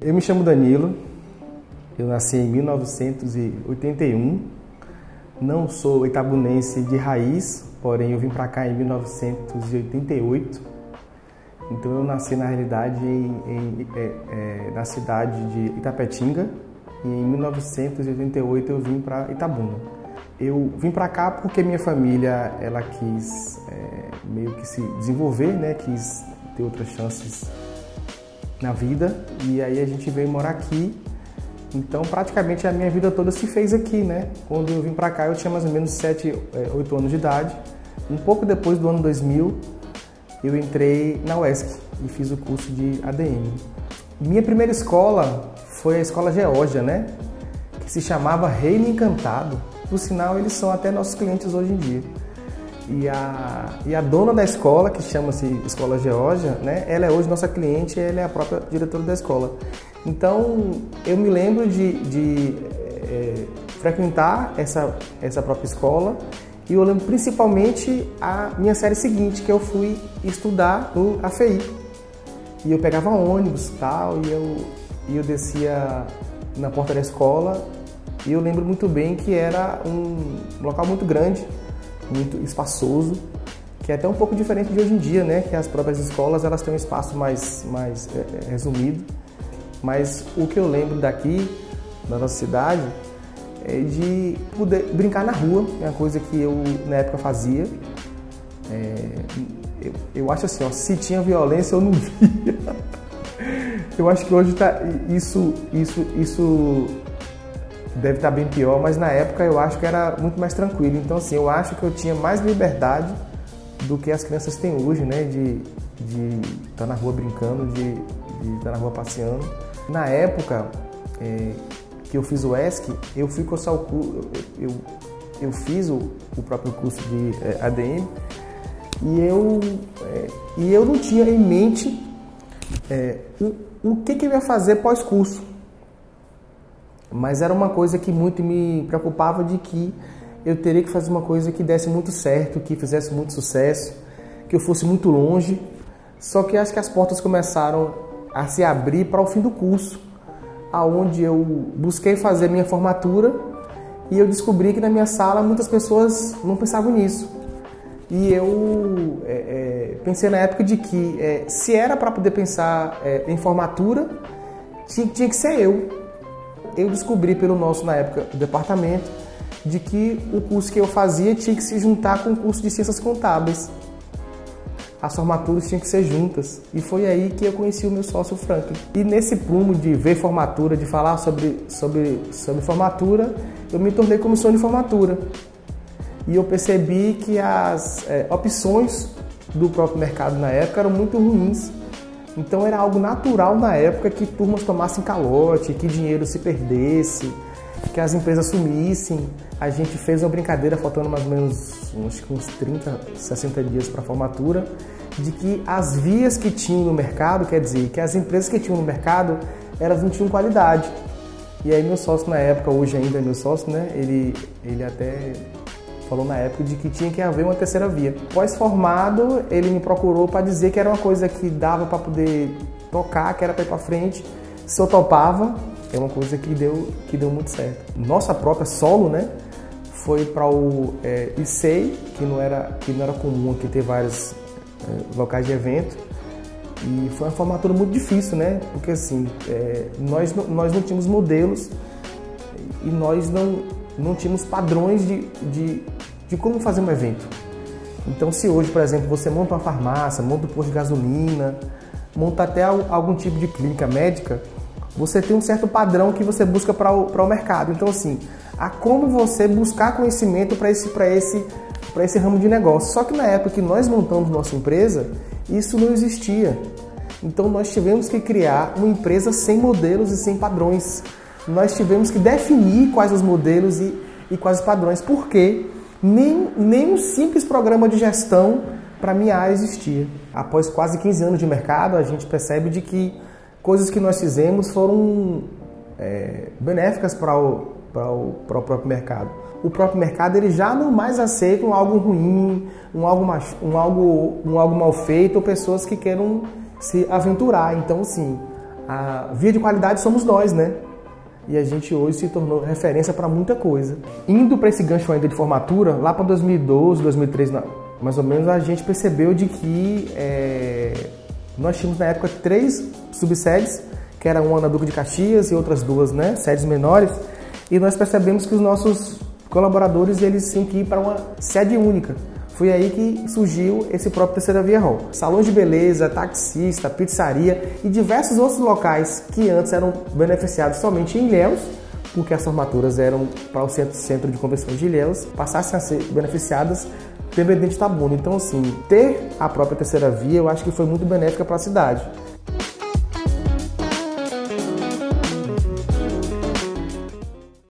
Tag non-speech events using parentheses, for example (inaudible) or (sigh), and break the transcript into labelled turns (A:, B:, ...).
A: Eu me chamo Danilo, eu nasci em 1981, não sou itabunense de raiz, porém eu vim para cá em 1988. Então eu nasci na realidade em, em, é, é, na cidade de Itapetinga e em 1988 eu vim para Itabuna. Eu vim para cá porque minha família ela quis é, meio que se desenvolver, né? Quis ter outras chances na vida e aí a gente veio morar aqui. Então praticamente a minha vida toda se fez aqui, né? Quando eu vim para cá eu tinha mais ou menos 7, 8 anos de idade. Um pouco depois do ano 2000 eu entrei na UESC e fiz o curso de ADM. Minha primeira escola foi a escola Geórgia, né? Que se chamava Reino Encantado. Por sinal, eles são até nossos clientes hoje em dia. E a, e a dona da escola, que chama-se Escola Geórgia, né? Ela é hoje nossa cliente e ela é a própria diretora da escola. Então, eu me lembro de, de é, frequentar essa, essa própria escola e eu lembro principalmente a minha série seguinte, que eu fui estudar no AFI. E eu pegava ônibus tal, e eu, e eu descia na porta da escola. E eu lembro muito bem que era um local muito grande, muito espaçoso, que é até um pouco diferente de hoje em dia, né? Que as próprias escolas elas têm um espaço mais, mais é, resumido. Mas o que eu lembro daqui, da nossa cidade, é de poder brincar na rua, é uma coisa que eu na época fazia. É, eu, eu, acho assim, ó, se tinha violência eu não (laughs) via. eu acho que hoje tá, isso, isso, isso deve estar bem pior, mas na época eu acho que era muito mais tranquilo. Então assim, eu acho que eu tinha mais liberdade do que as crianças têm hoje, né? De estar tá na rua brincando, de estar tá na rua passeando. Na época, é, que eu fiz o ESC, eu fui cursar o eu, eu fiz o, o, próprio curso de é, ADM e eu, é, e eu não tinha em mente é, o, o que, que eu ia fazer pós-curso. Mas era uma coisa que muito me preocupava de que eu teria que fazer uma coisa que desse muito certo, que fizesse muito sucesso, que eu fosse muito longe. Só que acho que as portas começaram a se abrir para o fim do curso aonde eu busquei fazer minha formatura e eu descobri que na minha sala muitas pessoas não pensavam nisso. E eu é, é, pensei na época de que é, se era para poder pensar é, em formatura, tinha, tinha que ser eu. Eu descobri pelo nosso, na época, departamento, de que o curso que eu fazia tinha que se juntar com o curso de ciências contábeis as formaturas tinham que ser juntas. E foi aí que eu conheci o meu sócio Franklin. E nesse prumo de ver formatura, de falar sobre, sobre, sobre formatura, eu me tornei comissão de formatura. E eu percebi que as é, opções do próprio mercado na época eram muito ruins. Então era algo natural na época que turmas tomassem calote, que dinheiro se perdesse, que as empresas sumissem. A gente fez uma brincadeira, faltando mais ou menos uns, uns 30, 60 dias para a formatura, de que as vias que tinham no mercado, quer dizer, que as empresas que tinham no mercado, elas não tinham qualidade. E aí meu sócio na época, hoje ainda é meu sócio, né? Ele, ele até falou na época de que tinha que haver uma terceira via. Pós-formado, ele me procurou para dizer que era uma coisa que dava para poder tocar, que era para ir para frente. Se eu topava, é uma coisa que deu, que deu muito certo. Nossa própria solo, né? Foi para o é, ICEI, que não, era, que não era comum aqui ter vários é, locais de evento. E foi uma formatura muito difícil, né? Porque assim, é, nós, nós não tínhamos modelos e nós não, não tínhamos padrões de, de, de como fazer um evento. Então, se hoje, por exemplo, você monta uma farmácia, monta um posto de gasolina, monta até algum tipo de clínica médica, você tem um certo padrão que você busca para o, o mercado. Então, assim, há como você buscar conhecimento para esse, esse, esse ramo de negócio. Só que na época que nós montamos nossa empresa, isso não existia. Então, nós tivemos que criar uma empresa sem modelos e sem padrões. Nós tivemos que definir quais os modelos e, e quais os padrões. Porque nem, nem um simples programa de gestão para minha área existia. Após quase 15 anos de mercado, a gente percebe de que coisas que nós fizemos foram é, benéficas para o, para o, para o próprio mercado. O próprio mercado ele já não mais aceita um algo ruim, um algo, um algo, um algo mal feito ou pessoas que queiram se aventurar. Então, sim, a via de qualidade somos nós, né? E a gente hoje se tornou referência para muita coisa. Indo para esse gancho ainda de formatura, lá para 2012, 2013, mais ou menos, a gente percebeu de que é, nós tínhamos na época três subsedes, que era uma na Duque de Caxias e outras duas, né, sedes menores, e nós percebemos que os nossos colaboradores eles tinham que ir para uma sede única. Foi aí que surgiu esse próprio Terceira Via Hall. Salões de beleza, taxista, pizzaria e diversos outros locais que antes eram beneficiados somente em Ilhéus, porque as formaturas eram para o centro, centro de convenções de Ilhéus, passassem a ser beneficiadas pelo Presidente Tabuna. Então, assim, ter a própria terceira via eu acho que foi muito benéfica para a cidade.